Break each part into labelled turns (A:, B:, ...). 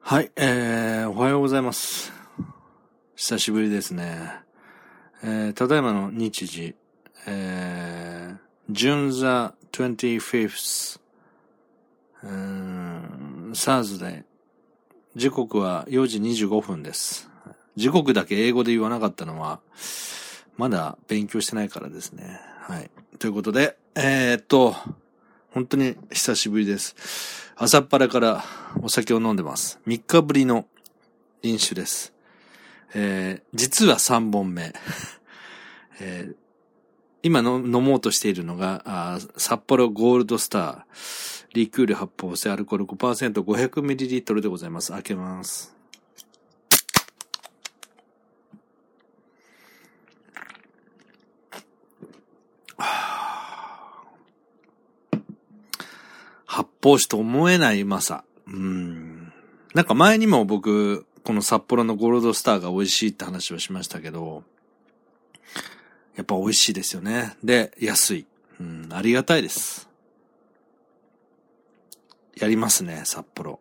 A: はい、えー、おはようございます。久しぶりですね。えー、ただいまの日時、えー、June the 25th、うーん、Thursday。時刻は4時25分です。時刻だけ英語で言わなかったのは、まだ勉強してないからですね。はい。ということで、えー、っと、本当に久しぶりです。朝っぱらからお酒を飲んでます。3日ぶりの飲酒です。えー、実は3本目。えー、今の飲もうとしているのが、札幌ゴールドスター、リクール発泡性アルコール 5%500ml でございます。開けます。発泡酒と思えないうまさ。うん。なんか前にも僕、この札幌のゴールドスターが美味しいって話をしましたけど、やっぱ美味しいですよね。で、安い。うん、ありがたいです。やりますね、札幌。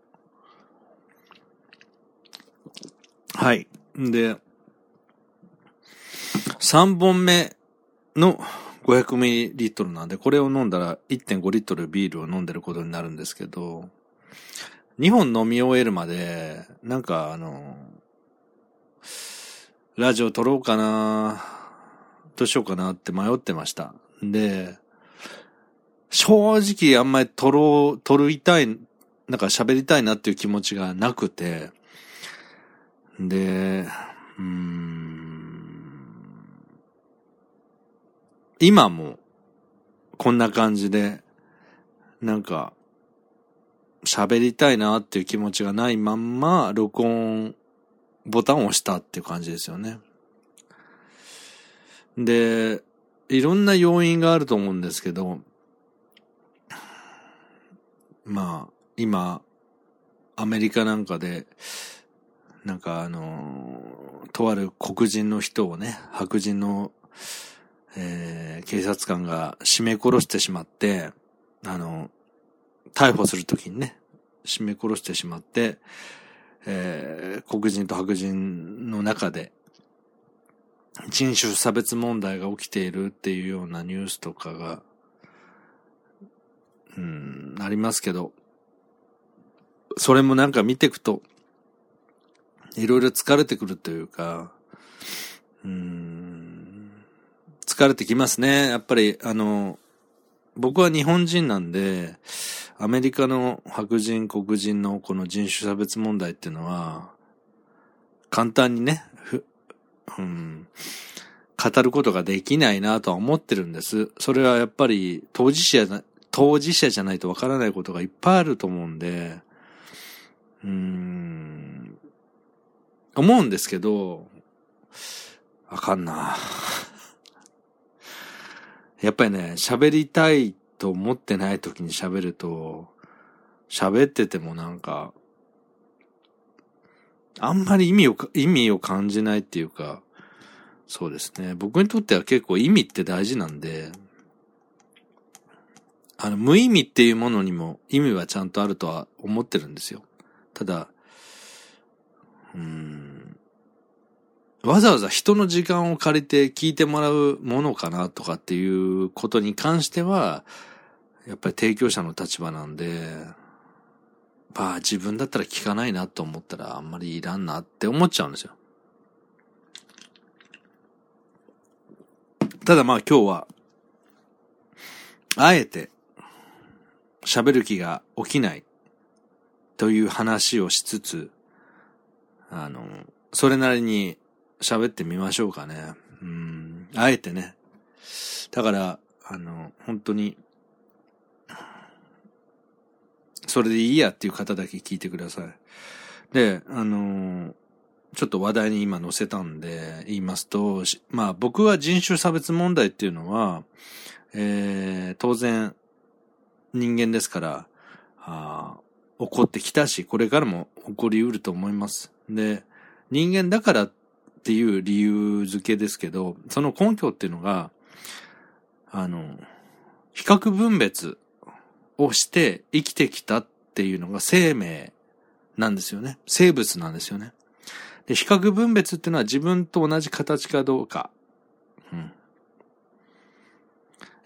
A: はい。んで、3本目の 500ml なんで、これを飲んだら1.5リットルビールを飲んでることになるんですけど、2本飲み終えるまで、なんかあの、ラジオ撮ろうかなどうしようかなって迷ってました。で、正直あんまり撮ろう、撮りたい、なんか喋りたいなっていう気持ちがなくて、で、うーん、今も、こんな感じで、なんか、喋りたいなっていう気持ちがないまんま、録音ボタンを押したっていう感じですよね。で、いろんな要因があると思うんですけど、まあ、今、アメリカなんかで、なんかあの、とある黒人の人をね、白人のえー、警察官が締め殺してしまって、あの、逮捕するときにね、締め殺してしまって、えー、黒人と白人の中で人種差別問題が起きているっていうようなニュースとかが、うん、ありますけど、それもなんか見ていくと、いろいろ疲れてくるというか、うん、疲れてきますね。やっぱり、あの、僕は日本人なんで、アメリカの白人、黒人のこの人種差別問題っていうのは、簡単にね、うん、語ることができないなとは思ってるんです。それはやっぱり当事者、当事者じゃないとわからないことがいっぱいあると思うんで、うん、思うんですけど、わかんな。やっぱりね、喋りたいと思ってない時に喋ると、喋っててもなんか、あんまり意味を、意味を感じないっていうか、そうですね。僕にとっては結構意味って大事なんで、あの、無意味っていうものにも意味はちゃんとあるとは思ってるんですよ。ただ、うん、わざわざ人の時間を借りて聞いてもらうものかなとかっていうことに関しては、やっぱり提供者の立場なんで、まあ自分だったら聞かないなと思ったらあんまりいらんなって思っちゃうんですよ。ただまあ今日は、あえて喋る気が起きないという話をしつつ、あの、それなりに喋ってみましょうかね。うん、あえてね。だから、あの、本当に、それでいいやっていう方だけ聞いてください。で、あのちょっと話題に今載せたんで言いますと、まあ僕は人種差別問題っていうのは、えー、当然人間ですから、あ起こってきたし、これからも起こりうると思います。で、人間だからっっていう理由付けですけど、その根拠っていうのが、あの、比較分別をして生きてきたっていうのが生命なんですよね。生物なんですよね。で、比較分別っていうのは自分と同じ形かどうか。うん。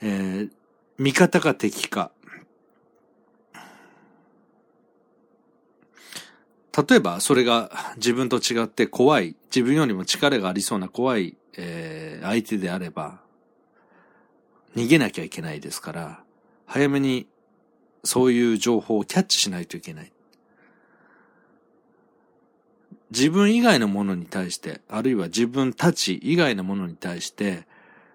A: えー、味方か敵か。例えば、それが自分と違って怖い、自分よりも力がありそうな怖い、えー、相手であれば、逃げなきゃいけないですから、早めにそういう情報をキャッチしないといけない。自分以外のものに対して、あるいは自分たち以外のものに対して、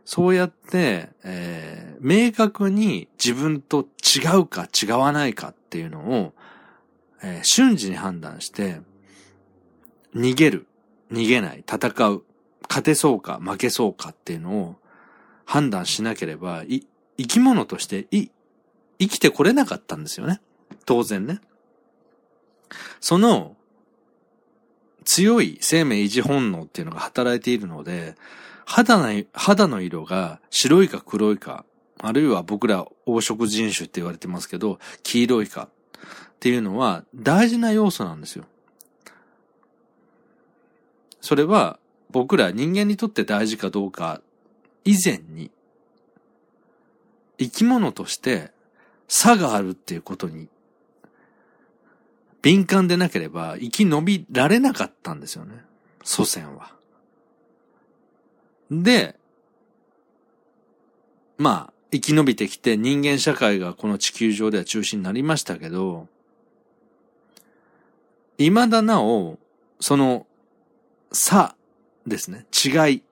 A: そうやって、えー、明確に自分と違うか違わないかっていうのを、えー、瞬時に判断して、逃げる、逃げない、戦う、勝てそうか負けそうかっていうのを判断しなければ、い、生き物としてい、生きてこれなかったんですよね。当然ね。その、強い生命維持本能っていうのが働いているので、肌の、肌の色が白いか黒いか、あるいは僕ら黄色人種って言われてますけど、黄色いかっていうのは大事な要素なんですよ。それは僕ら人間にとって大事かどうか以前に生き物として差があるっていうことに敏感でなければ生き延びられなかったんですよね。祖先は。で、まあ、生き延びてきて人間社会がこの地球上では中心になりましたけど、未だなお、その差ですね。違い。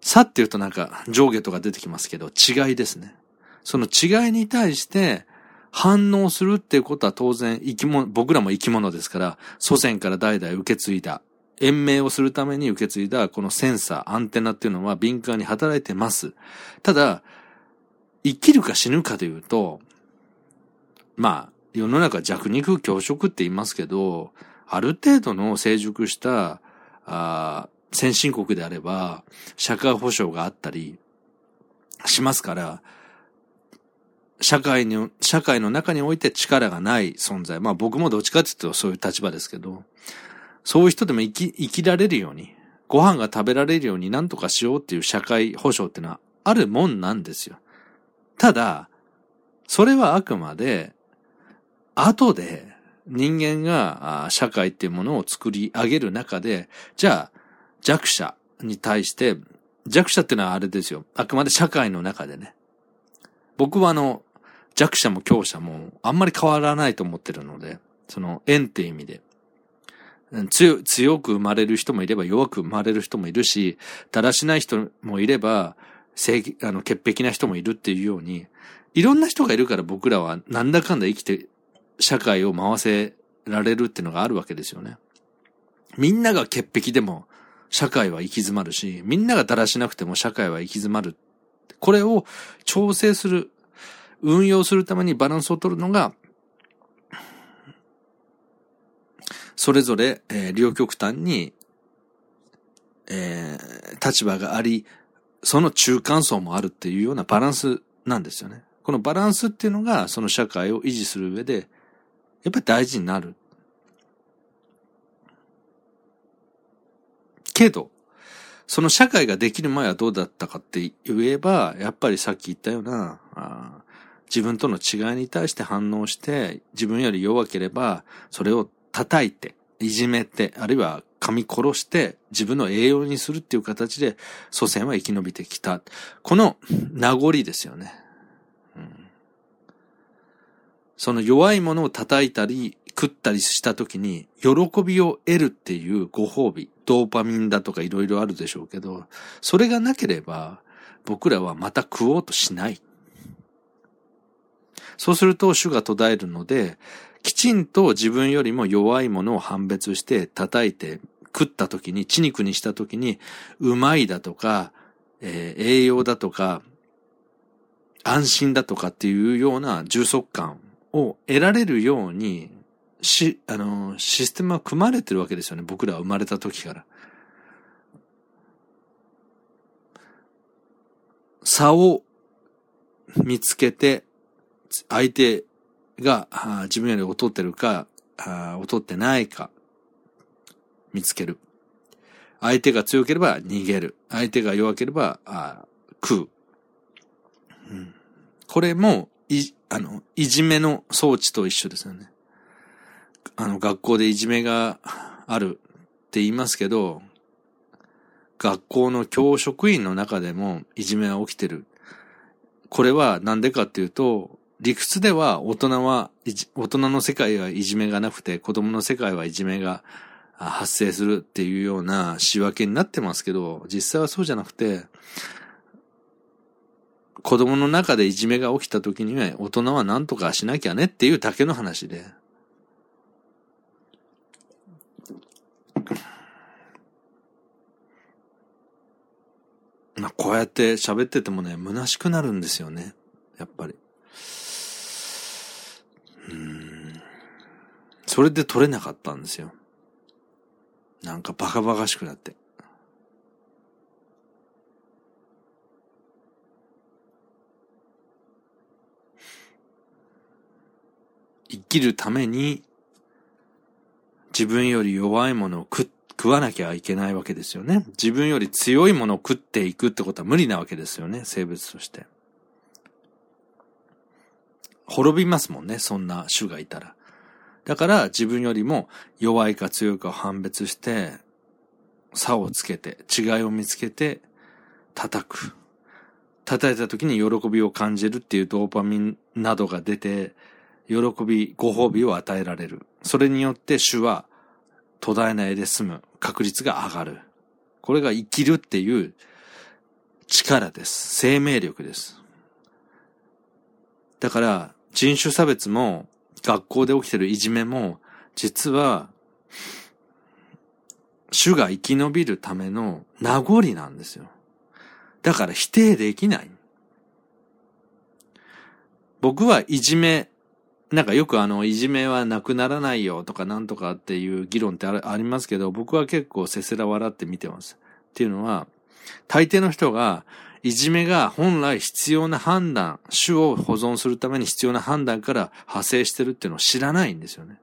A: 差って言うとなんか上下とか出てきますけど、違いですね。その違いに対して反応するっていうことは当然生き物、僕らも生き物ですから、祖先から代々受け継いだ、延命をするために受け継いだこのセンサー、アンテナっていうのは敏感に働いてます。ただ、生きるか死ぬかというと、まあ、世の中弱肉強食って言いますけど、ある程度の成熟した、あ先進国であれば、社会保障があったりしますから、社会に、社会の中において力がない存在。まあ僕もどっちかっていうとそういう立場ですけど、そういう人でも生き、生きられるように、ご飯が食べられるように何とかしようっていう社会保障っていうのはあるもんなんですよ。ただ、それはあくまで、後で人間が社会っていうものを作り上げる中で、じゃあ弱者に対して、弱者っていうのはあれですよ。あくまで社会の中でね。僕はあの、弱者も強者もあんまり変わらないと思ってるので、その縁って意味で。強、強く生まれる人もいれば弱く生まれる人もいるし、だらしない人もいれば、正あの、潔癖な人もいるっていうように、いろんな人がいるから僕らはなんだかんだ生きて、社会を回せられるっていうのがあるわけですよね。みんなが潔癖でも社会は行き詰まるし、みんながだらしなくても社会は行き詰まる。これを調整する、運用するためにバランスを取るのが、それぞれ、えー、両極端に、えー、立場があり、その中間層もあるっていうようなバランスなんですよね。このバランスっていうのが、その社会を維持する上で、やっぱり大事になる。けど、その社会ができる前はどうだったかって言えば、やっぱりさっき言ったような、自分との違いに対して反応して、自分より弱ければ、それを叩いて、いじめて、あるいは噛み殺して自分の栄養にするっていう形で祖先は生き延びてきた。この名残ですよね。うん、その弱いものを叩いたり食ったりした時に喜びを得るっていうご褒美、ドーパミンだとかいろいろあるでしょうけど、それがなければ僕らはまた食おうとしない。そうすると主が途絶えるので、きちんと自分よりも弱いものを判別して叩いて食った時に、血肉にした時に、うまいだとか、えー、栄養だとか、安心だとかっていうような充足感を得られるように、し、あの、システムは組まれてるわけですよね。僕らは生まれた時から。差を見つけて相手が自分より劣ってるか、劣ってないか、見つける。相手が強ければ逃げる。相手が弱ければ、食う。うん、これも、い、あの、いじめの装置と一緒ですよね。あの、学校でいじめがあるって言いますけど、学校の教職員の中でもいじめは起きてる。これはなんでかっていうと、理屈では大人は、大人の世界はいじめがなくて、子供の世界はいじめが発生するっていうような仕分けになってますけど、実際はそうじゃなくて、子供の中でいじめが起きた時には大人は何とかしなきゃねっていうだけの話で。まあ、こうやって喋っててもね、虚しくなるんですよね。やっぱり。うん。それで取れなかったんですよ。なんかバカバカしくなって。生きるために自分より弱いものを食食わなきゃいけないわけですよね。自分より強いものを食っていくってことは無理なわけですよね、生物として。滅びますもんね、そんな種がいたら。だから自分よりも弱いか強いかを判別して、差をつけて、違いを見つけて、叩く。叩いた時に喜びを感じるっていうドーパミンなどが出て、喜び、ご褒美を与えられる。それによって種は途絶えないで済む確率が上がる。これが生きるっていう力です。生命力です。だから、人種差別も、学校で起きてるいじめも、実は、種が生き延びるための名残なんですよ。だから否定できない。僕はいじめなんかよくあの、いじめはなくならないよとかなんとかっていう議論ってありますけど、僕は結構せせら笑って見てます。っていうのは、大抵の人が、いじめが本来必要な判断、種を保存するために必要な判断から派生してるっていうのを知らないんですよね。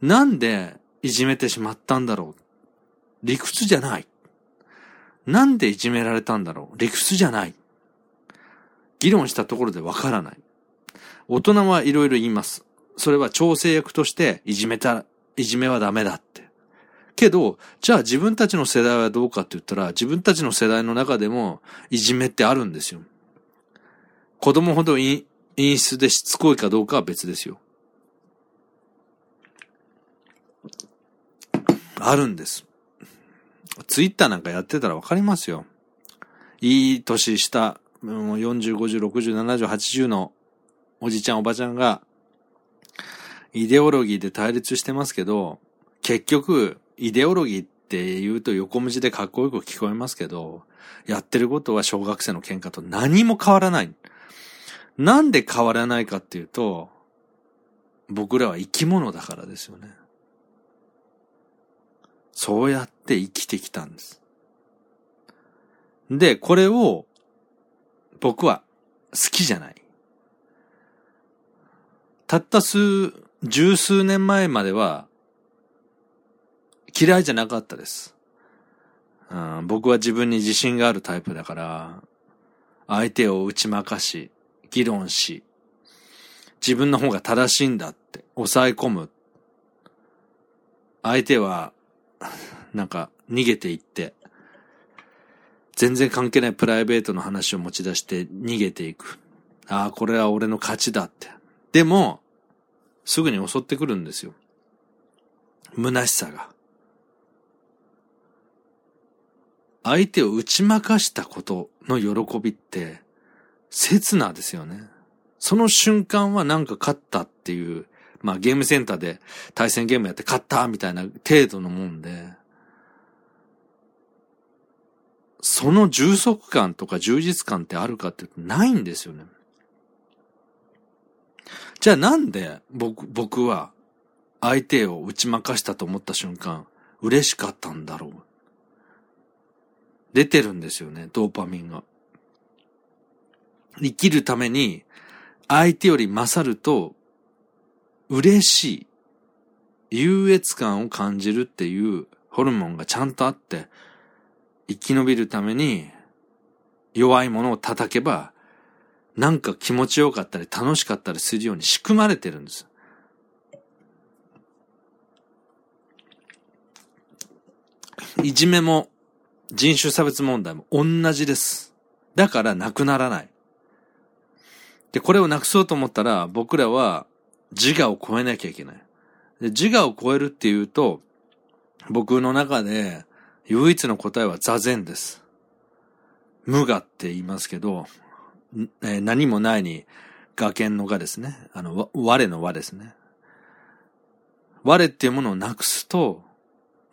A: なんでいじめてしまったんだろう理屈じゃない。なんでいじめられたんだろう理屈じゃない。議論したところでわからない。大人はいろいろ言います。それは調整役としていじめた、いじめはダメだって。けど、じゃあ自分たちの世代はどうかって言ったら、自分たちの世代の中でもいじめってあるんですよ。子供ほど陰湿でしつこいかどうかは別ですよ。あるんです。ツイッターなんかやってたらわかりますよ。いい年した、もう40、50、60、70、80のおじちゃんおばちゃんが、イデオロギーで対立してますけど、結局、イデオロギーって言うと横文字でかっこよく聞こえますけど、やってることは小学生の喧嘩と何も変わらない。なんで変わらないかっていうと、僕らは生き物だからですよね。そうやって生きてきたんです。で、これを僕は好きじゃない。たった数、十数年前までは、嫌いじゃなかったです。うん、僕は自分に自信があるタイプだから、相手を打ち負かし、議論し、自分の方が正しいんだって抑え込む。相手は、なんか逃げていって、全然関係ないプライベートの話を持ち出して逃げていく。ああ、これは俺の勝ちだって。でも、すぐに襲ってくるんですよ。虚しさが。相手を打ち負かしたことの喜びって、刹那ですよね。その瞬間はなんか勝ったっていう、まあゲームセンターで対戦ゲームやって勝ったみたいな程度のもんで、その充足感とか充実感ってあるかって言うとないんですよね。じゃあなんで僕、僕は相手を打ち負かしたと思った瞬間、嬉しかったんだろう？出てるんですよね、ドーパミンが。生きるために相手より勝ると、嬉しい、優越感を感じるっていうホルモンがちゃんとあって、生き延びるために弱いものを叩けば、なんか気持ちよかったり楽しかったりするように仕組まれてるんです。いじめも人種差別問題も同じです。だからなくならない。で、これをなくそうと思ったら僕らは自我を超えなきゃいけない。で自我を超えるっていうと、僕の中で唯一の答えは座禅です。無我って言いますけど、えー、何もないに、我見の我ですね。あの、我の我ですね。我っていうものをなくすと、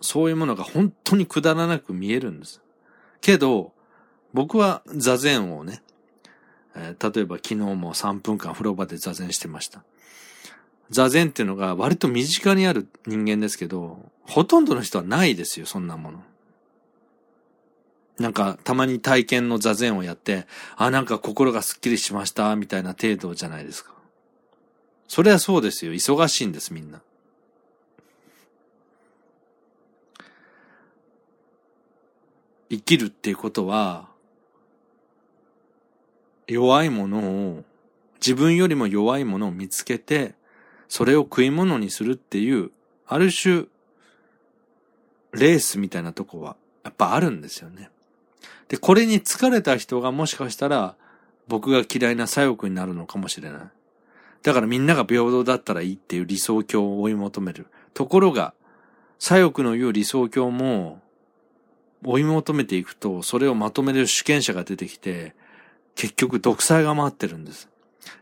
A: そういうものが本当にくだらなく見えるんです。けど、僕は座禅をね、えー、例えば昨日も3分間風呂場で座禅してました。座禅っていうのが割と身近にある人間ですけど、ほとんどの人はないですよ、そんなもの。なんか、たまに体験の座禅をやって、あ、なんか心がスッキリしました、みたいな程度じゃないですか。それはそうですよ。忙しいんです、みんな。生きるっていうことは、弱いものを、自分よりも弱いものを見つけて、それを食い物にするっていう、ある種、レースみたいなとこは、やっぱあるんですよね。で、これに疲れた人がもしかしたら、僕が嫌いな左翼になるのかもしれない。だからみんなが平等だったらいいっていう理想郷を追い求める。ところが、左翼の言う理想郷も、追い求めていくと、それをまとめる主権者が出てきて、結局独裁が回ってるんです。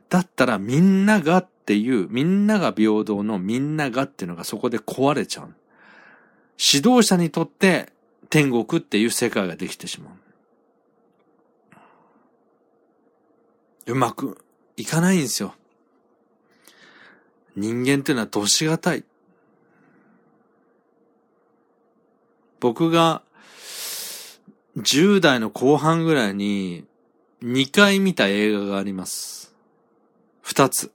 A: だったらみんながっていう、みんなが平等のみんながっていうのがそこで壊れちゃう。指導者にとって天国っていう世界ができてしまう。うまくいかないんですよ。人間っていうのはどしがたい。僕が10代の後半ぐらいに2回見た映画があります。2つ。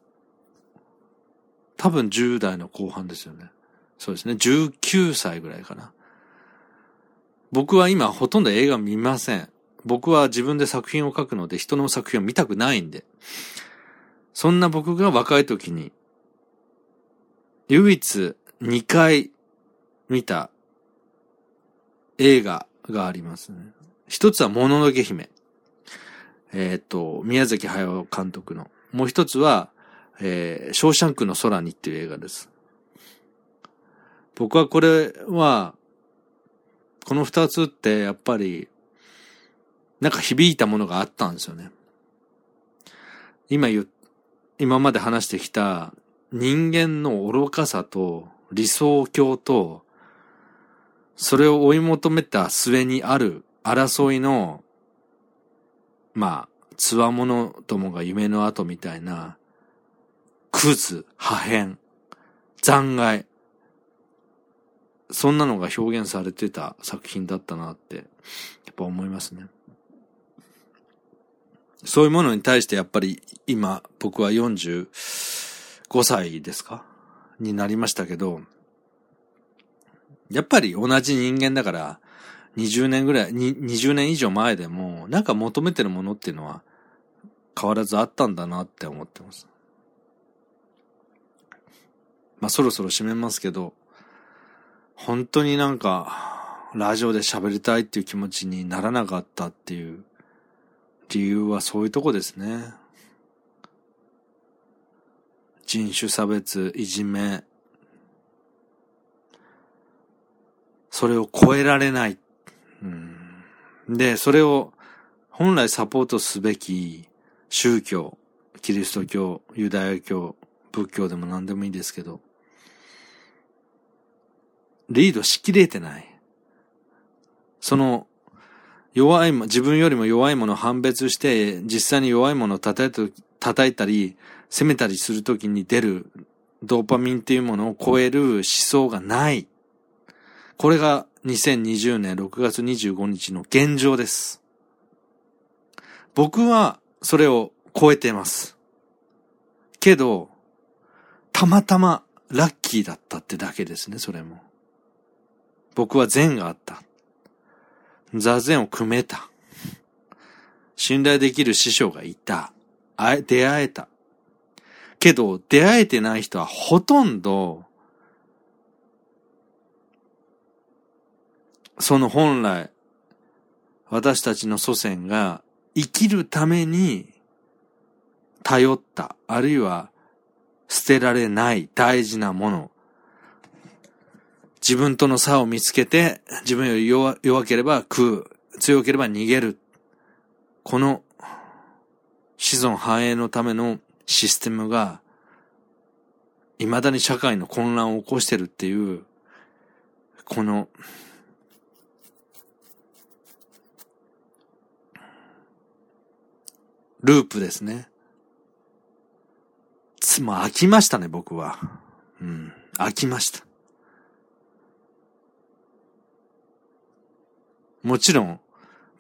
A: 多分10代の後半ですよね。そうですね。19歳ぐらいかな。僕は今ほとんど映画見ません。僕は自分で作品を書くので人の作品を見たくないんで。そんな僕が若い時に、唯一2回見た映画がありますね。一つはもののけ姫。えっ、と、宮崎駿監督の。もう一つは、えー、ショーシャンクの空にっていう映画です。僕はこれは、この二つってやっぱり、なんか響いたものがあったんですよね。今言、今まで話してきた人間の愚かさと理想郷と、それを追い求めた末にある争いの、まあ、つわものどもが夢の後みたいな、クズ、破片、残骸、そんなのが表現されてた作品だったなって、やっぱ思いますね。そういうものに対してやっぱり今僕は45歳ですか？になりましたけど、やっぱり同じ人間だから20年ぐらい、20年以上前でもなんか求めてるものっていうのは変わらずあったんだなって思ってます。まあそろそろ締めますけど、本当になんかラジオで喋りたいっていう気持ちにならなかったっていう理由はそういうとこですね。人種差別、いじめ、それを超えられない。うん、で、それを本来サポートすべき宗教、キリスト教、ユダヤ教、仏教でも何でもいいですけど、リードしきれてない。その弱いも、自分よりも弱いものを判別して、実際に弱いものを叩い叩いたり、責めたりするときに出るドーパミンっていうものを超える思想がない。これが2020年6月25日の現状です。僕はそれを超えています。けど、たまたまラッキーだったってだけですね、それも。僕は善があった。座禅を組めた。信頼できる師匠がいた。あえ、出会えた。けど、出会えてない人はほとんど、その本来、私たちの祖先が生きるために頼った、あるいは捨てられない大事なもの。自分との差を見つけて、自分より弱弱ければ食う、強ければ逃げる。この子孫繁栄のためのシステムが、未だに社会の混乱を起こしてるっていう、この、ループですね。つ、も飽きましたね、僕は。うん。飽きました。もちろん、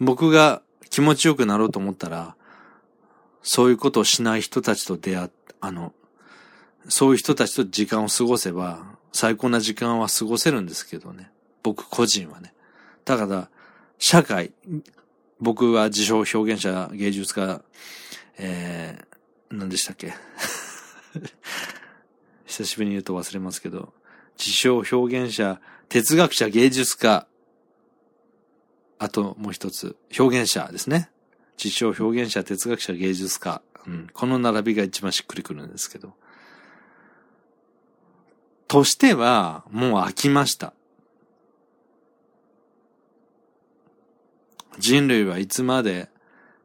A: 僕が気持ちよくなろうと思ったら、そういうことをしない人たちと出会っ、あの、そういう人たちと時間を過ごせば、最高な時間は過ごせるんですけどね。僕個人はね。だから、社会、僕は自称表現者、芸術家、えー、何でしたっけ？久しぶりに言うと忘れますけど、自称表現者、哲学者、芸術家、あともう一つ、表現者ですね。自称表現者、哲学者、芸術家。うん、この並びが一番しっくりくるんですけど。としては、もう飽きました。人類はいつまで、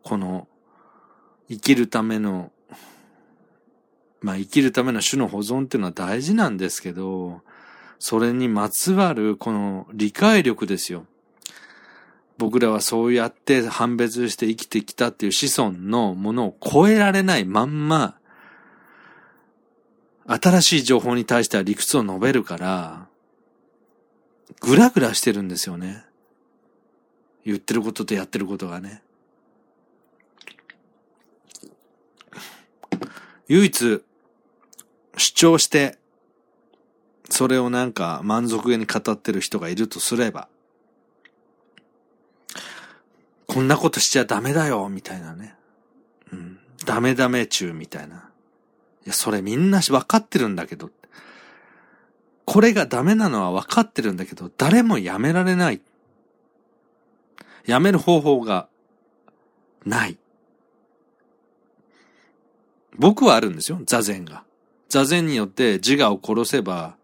A: この、生きるためのまあ生きるための種の保存っていうのは大事なんですけど、それにまつわるこの理解力ですよ。僕らはそうやって判別して生きてきたっていう子孫のものを超えられないまんま、新しい情報に対しては理屈を述べるから、ぐらぐらしてるんですよね。言ってることとやってることがね。唯一主張して、それをなんか満足げに語ってる人がいるとすれば、こんなことしちゃダメだよ、みたいなね。うん。ダメダメ中みたいな。いや、それみんなわかってるんだけど。これがダメなのはわかってるんだけど、誰もやめられない。やめる方法がない。僕はあるんですよ、座禅が。座禅によって自我を殺せば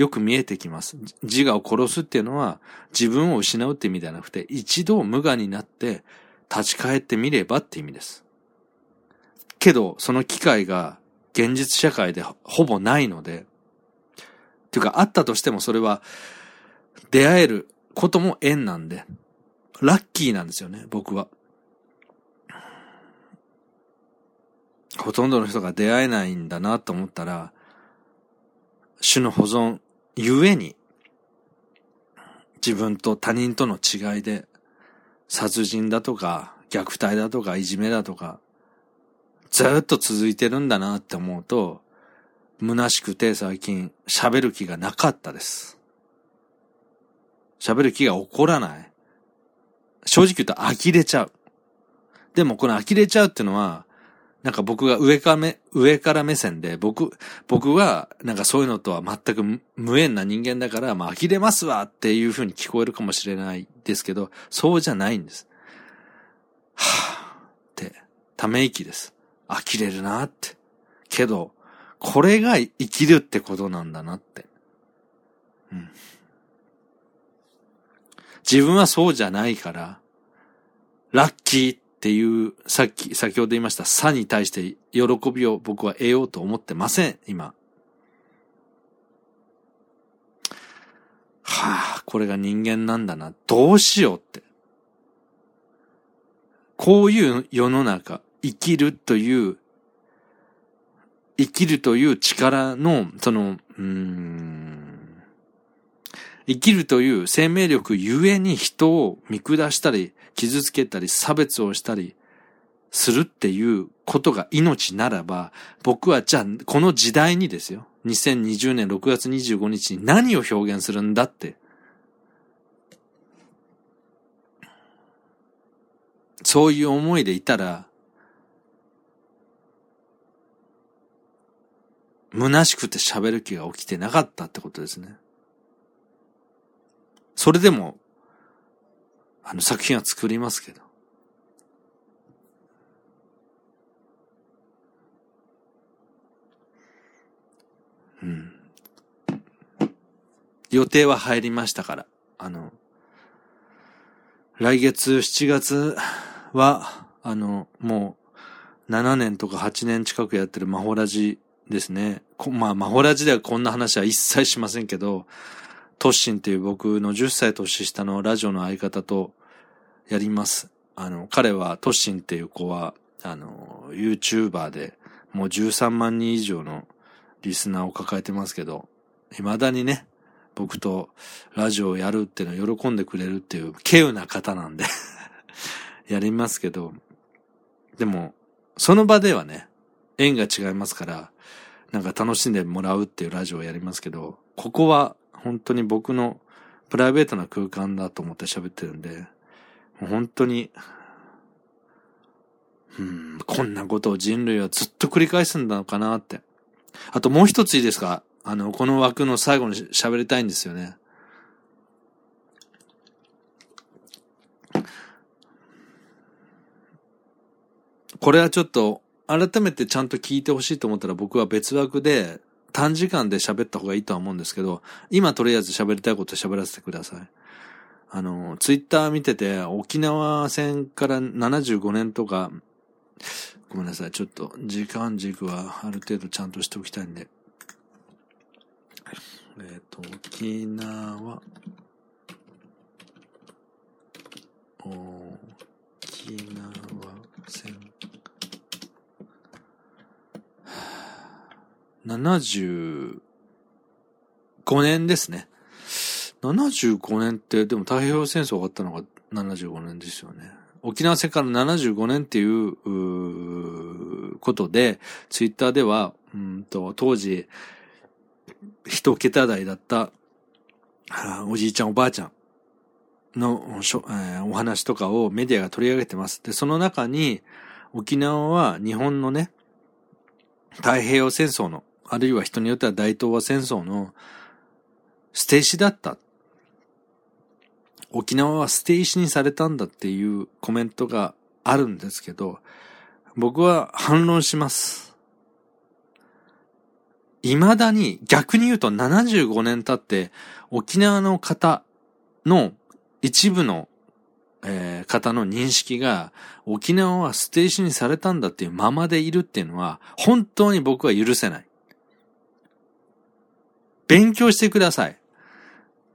A: よく見えてきます。自我を殺すっていうのは自分を失うって意味ではなくて、一度無我になって立ち返ってみればって意味です。けど、その機会が現実社会でほぼないので、っていうかあったとしてもそれは出会えることも縁なんで、ラッキーなんですよね、僕は。ほとんどの人が出会えないんだなと思ったら、種の保存ゆえに、自分と他人との違いで、殺人だとか、虐待だとか、いじめだとか、ずっと続いてるんだなって思うと、虚しくて最近喋る気がなかったです。喋る気が起こらない。正直言うと呆れちゃう。でもこの呆れちゃうっていうのは、なんか僕が上から目、上から目線で、僕、僕は、なんかそういうのとは全く無縁な人間だから、まあ、呆れますわっていう風に聞こえるかもしれないですけど、そうじゃないんです。はぁ、って、ため息です。呆れるなって。けど、これが生きるってことなんだなって。うん。自分はそうじゃないから、ラッキーっっていう、さっき、先ほど言いました、差に対して喜びを僕は得ようと思ってません、今。はあ、これが人間なんだな。どうしようって。こういう世の中、生きるという、生きるという力の、その、うん、生きるという生命力ゆえに人を見下したり、傷つけたり、差別をしたり、するっていうことが命ならば、僕はじゃあ、この時代にですよ。2020年6月25日に何を表現するんだって。そういう思いでいたら、虚しくて喋る気が起きてなかったってことですね。それでも、あの作品は作りますけど。うん。予定は入りましたから。あの、来月7月は、あの、もう、7年とか8年近くやってるマホラジですね。まあ、マホラジではこんな話は一切しませんけど、トッシンっていう僕の10歳年下のラジオの相方とやります。あの、彼はトッシンっていう子は、あの、YouTuber でもう13万人以上のリスナーを抱えてますけど、未だにね、僕とラジオをやるっていうのを喜んでくれるっていう、稀有な方なんで やりますけど、でも、その場ではね、縁が違いますから、なんか楽しんでもらうっていうラジオをやりますけど、ここは本当に僕のプライベートな空間だと思って喋ってるんで、本当に、うん、こんなことを人類はずっと繰り返すんだのかなって。あともう一ついいですか？あの、この枠の最後に喋りたいんですよね。これはちょっと、改めてちゃんと聞いてほしいと思ったら僕は別枠で短時間で喋った方がいいとは思うんですけど、今とりあえず喋りたいこと喋らせてください。あの、ツイッター見てて、沖縄戦から75年とか、ごめんなさい。ちょっと時間軸はある程度ちゃんとしておきたいんで。えっ、ー、と、沖縄、沖縄戦。75年ですね。75年って、でも太平洋戦争終わったのが75年ですよね。沖縄戦から75年っていう、うことで、ツイッターでは、うんと、当時、一桁台だった、おじいちゃんおばあちゃんのしょ、えー、お話とかをメディアが取り上げてます。で、その中に、沖縄は日本のね、太平洋戦争の、あるいは人によっては大東亜戦争の捨て石だった。沖縄は捨て石にされたんだっていうコメントがあるんですけど、僕は反論します。未だに逆に言うと75年経って沖縄の方の一部の、えー、方の認識が沖縄は捨て石にされたんだっていうままでいるっていうのは本当に僕は許せない。勉強してください。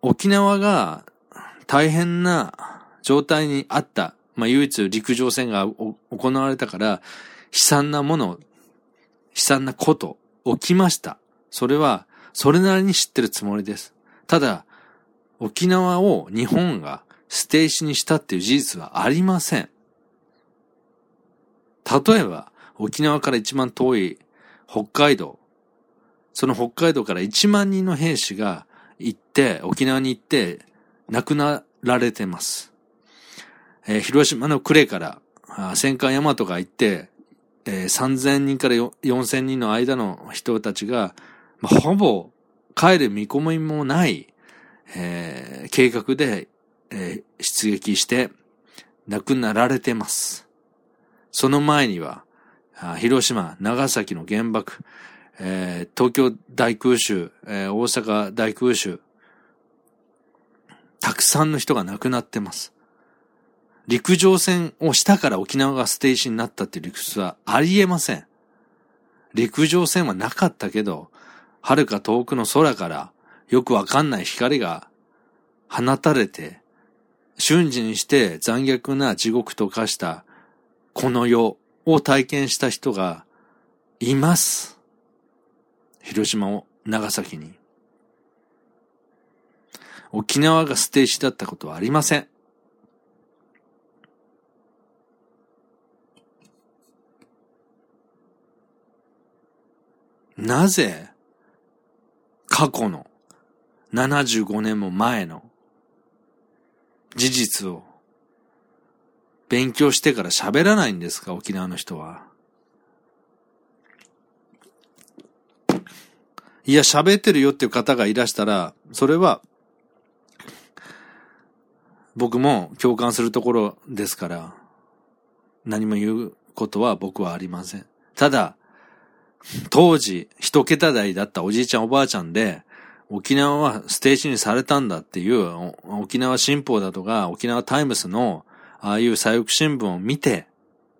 A: 沖縄が大変な状態にあった。まあ、唯一陸上戦が行われたから、悲惨なもの、悲惨なこと起きました。それは、それなりに知ってるつもりです。ただ、沖縄を日本が捨て石にしたっていう事実はありません。例えば、沖縄から一番遠い北海道。その北海道から1万人の兵士が行って、沖縄に行って、亡くなられてます。えー、広島の呉から戦艦大和が行って、えー、3000人から4000人の間の人たちが、まあ、ほぼ帰る見込みもない、えー、計画で、えー、出撃して亡くなられてます。その前には、広島、長崎の原爆、えー、東京大空襲、えー、大阪大空襲、たくさんの人が亡くなってます。陸上戦をしたから沖縄がステージになったっていう理屈はありえません。陸上戦はなかったけど、遥か遠くの空からよくわかんない光が放たれて、瞬時にして残虐な地獄と化したこの世を体験した人がいます。広島を長崎に。沖縄が捨て石だったことはありません。なぜ、過去の75年も前の事実を勉強してから喋らないんですか、沖縄の人は。いや、喋ってるよっていう方がいらしたら、それは、僕も共感するところですから、何も言うことは僕はありません。ただ、当時、一桁台だったおじいちゃんおばあちゃんで、沖縄はステージにされたんだっていう、沖縄新報だとか、沖縄タイムスの、ああいう左翼新聞を見て、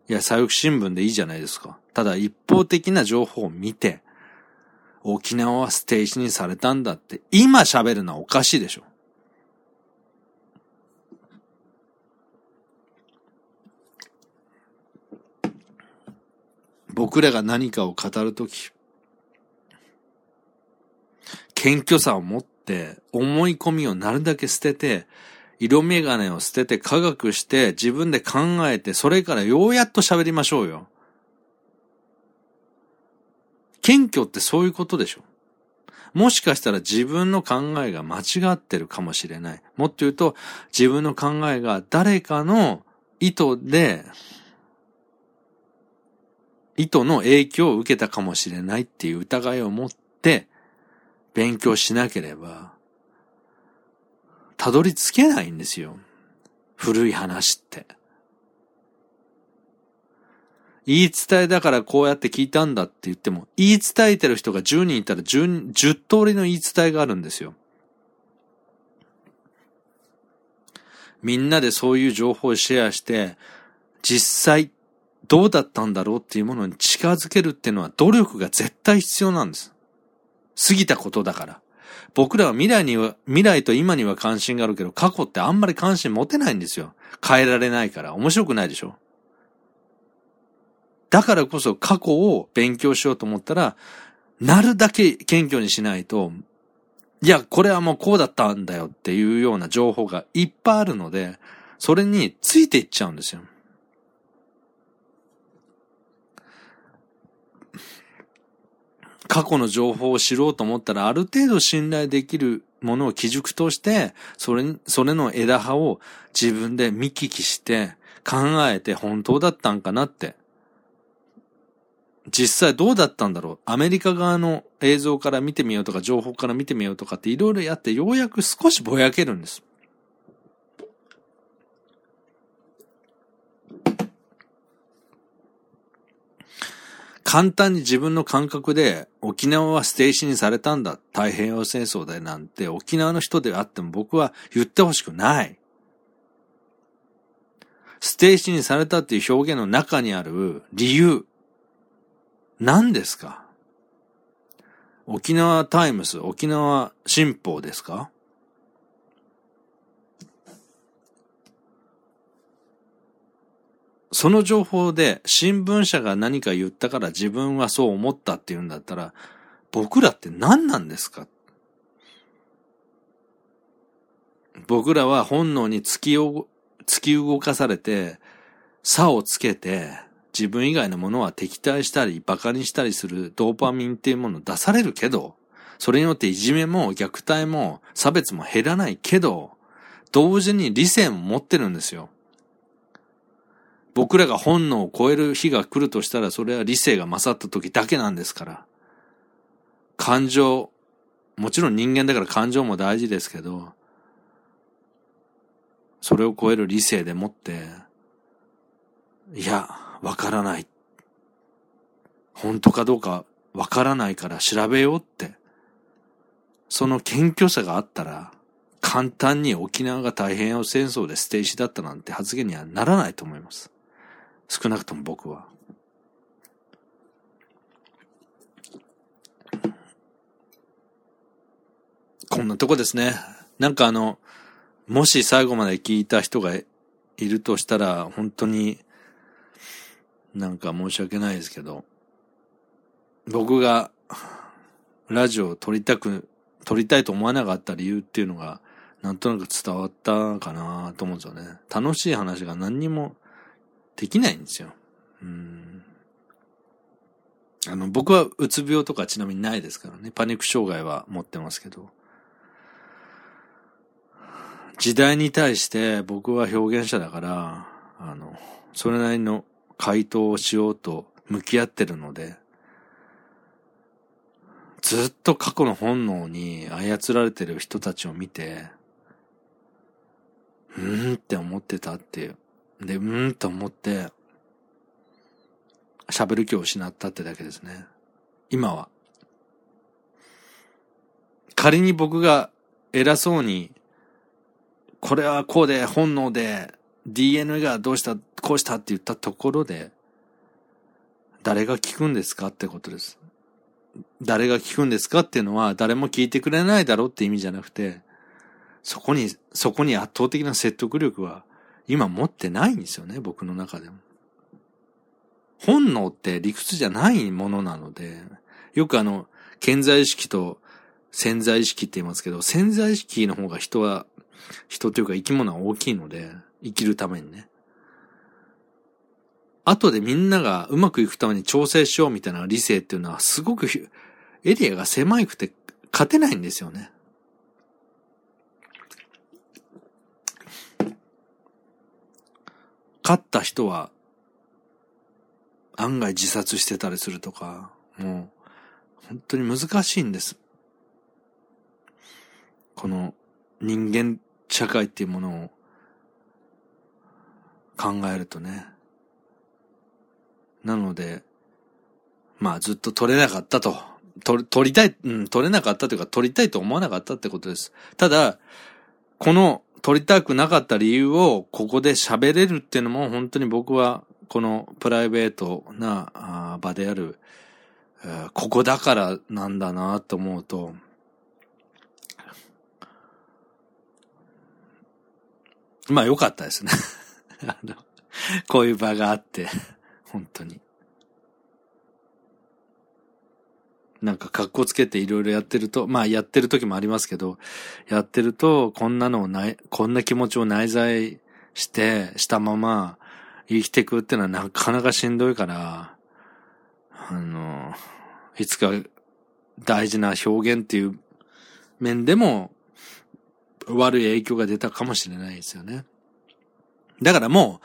A: いや、左翼新聞でいいじゃないですか。ただ一方的な情報を見て、沖縄はステージにされたんだって、今喋るのはおかしいでしょ。僕らが何かを語るとき、謙虚さを持って、思い込みをなるだけ捨てて、色眼鏡を捨てて科学して自分で考えて、それからようやっと喋りましょうよ。謙虚ってそういうことでしょ。もしかしたら自分の考えが間違ってるかもしれない。もっと言うと、自分の考えが誰かの意図で意図の影響を受けたかもしれないっていう疑いを持って勉強しなければ、たどり着けないんですよ。古い話って。言い伝えだからこうやって聞いたんだって言っても、言い伝えてる人が10人いたら 10, 10通りの言い伝えがあるんですよ。みんなでそういう情報をシェアして、実際どうだったんだろうっていうものに近づけるっていうのは努力が絶対必要なんです。過ぎたことだから。僕らは未来には、未来と今には関心があるけど、過去ってあんまり関心持てないんですよ。変えられないから。面白くないでしょ？だからこそ過去を勉強しようと思ったら、なるだけ謙虚にしないと、いや、これはもうこうだったんだよっていうような情報がいっぱいあるので、それについていっちゃうんですよ。過去の情報を知ろうと思ったら、ある程度信頼できるものを基軸として、それ、それの枝葉を自分で見聞きして、考えて本当だったんかなって。実際どうだったんだろう？アメリカ側の映像から見てみようとか、情報から見てみようとかっていろいろやって、ようやく少しぼやけるんです。簡単に自分の感覚で沖縄は捨て石にされたんだ。太平洋戦争でなんて沖縄の人であっても僕は言ってほしくない。捨て石にされたっていう表現の中にある理由。何ですか？沖縄タイムス、沖縄新報ですか？その情報で新聞社が何か言ったから自分はそう思ったって言うんだったら、僕らって何なんですか？僕らは本能に突き、突き動かされて、差をつけて、自分以外のものは敵対したり、馬鹿にしたりするドーパミンっていうものを出されるけど、それによっていじめも虐待も差別も減らないけど、同時に理性も持ってるんですよ。僕らが本能を超える日が来るとしたら、それは理性が勝った時だけなんですから。感情、もちろん人間だから感情も大事ですけど、それを超える理性でもって、いや、わからない。本当かどうかわからないから調べようって。その謙虚さがあったら、簡単に沖縄が太平洋戦争で捨て石だったなんて発言にはならないと思います。少なくとも僕は。こんなとこですね。なんかあの、もし最後まで聞いた人がいるとしたら、本当になんか申し訳ないですけど、僕がラジオを撮りたく、撮りたいと思わなかった理由っていうのが、なんとなく伝わったかなと思うんですよね。楽しい話が何にもできないんですよ。うん。あの、僕はうつ病とかちなみにないですからね。パニック障害は持ってますけど。時代に対して僕は表現者だから、あの、それなりの回答をしようと向き合ってるので、ずっと過去の本能に操られてる人たちを見て、うーんって思ってたっていう。で、うーんと思って、喋る気を失ったってだけですね。今は。仮に僕が偉そうに、これはこうで本能で DNA がどうした、こうしたって言ったところで、誰が聞くんですかってことです。誰が聞くんですかっていうのは誰も聞いてくれないだろうって意味じゃなくて、そこに、そこに圧倒的な説得力は今持ってないんですよね、僕の中でも。本能って理屈じゃないものなので、よくあの、潜在意識と潜在意識って言いますけど、潜在意識の方が人は、人というか生き物は大きいので、生きるためにね。後でみんながうまくいくために調整しようみたいな理性っていうのはすごくエリアが狭くて勝てないんですよね。勝った人は、案外自殺してたりするとか、もう、本当に難しいんです。この人間社会っていうものを考えるとね。なので、まあずっと取れなかったと。取、取りたい、うん、取れなかったというか取りたいと思わなかったってことです。ただ、この取りたくなかった理由をここで喋れるっていうのも本当に僕はこのプライベートな場である、ここだからなんだなと思うと、まあ良かったですね あのこういう場があって本当に。なんか格好つけていろいろやってると、まあやってる時もありますけど、やってると、こんなのをない、こんな気持ちを内在して、したまま生きていくっていうのはなかなかしんどいから、あの、いつか大事な表現っていう面でも悪い影響が出たかもしれないですよね。だからも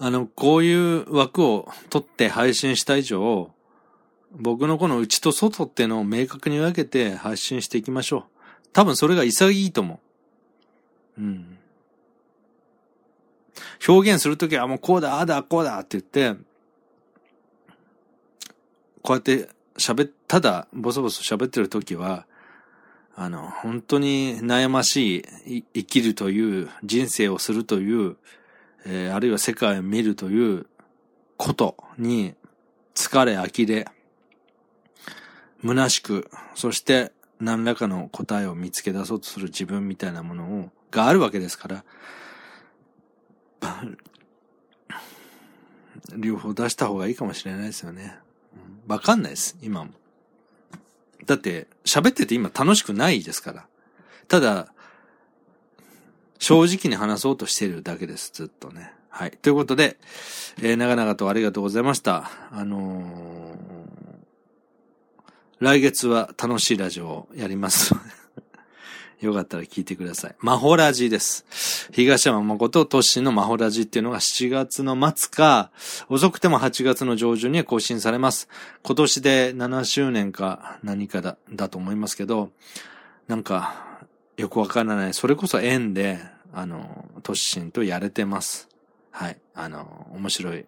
A: う、あの、こういう枠を取って配信した以上、僕のこの内と外ってのを明確に分けて発信していきましょう。多分それが潔いと思う。うん。表現するときはもうこうだ、ああだ、こうだって言って、こうやって喋っ、ただボソボソ喋ってるときは、あの、本当に悩ましい生きるという、人生をするという、えー、あるいは世界を見るということに疲れ、呆れ、虚しく、そして何らかの答えを見つけ出そうとする自分みたいなものを、があるわけですから、両方出した方がいいかもしれないですよね。わかんないです、今も。だって、喋ってて今楽しくないですから。ただ、正直に話そうとしてるだけです、ずっとね。はい。ということで、えー、長々とありがとうございました。あのー、来月は楽しいラジオをやります。よかったら聞いてください。マホラジです。東山誠都市のマホラジっていうのが7月の末か、遅くても8月の上旬には更新されます。今年で7周年か何かだ、だと思いますけど、なんか、よくわからない。それこそ縁で、あの、都市心とやれてます。はい。あの、面白い。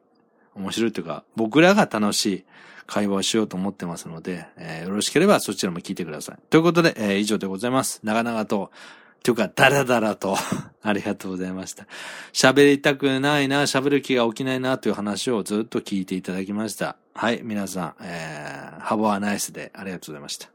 A: 面白いというか、僕らが楽しい会話をしようと思ってますので、えー、よろしければそちらも聞いてください。ということで、えー、以上でございます。長々と、というか、だらだらと ありがとうございました。喋りたくないな、喋る気が起きないな、という話をずっと聞いていただきました。はい、皆さん、えー、ハボはナイスでありがとうございました。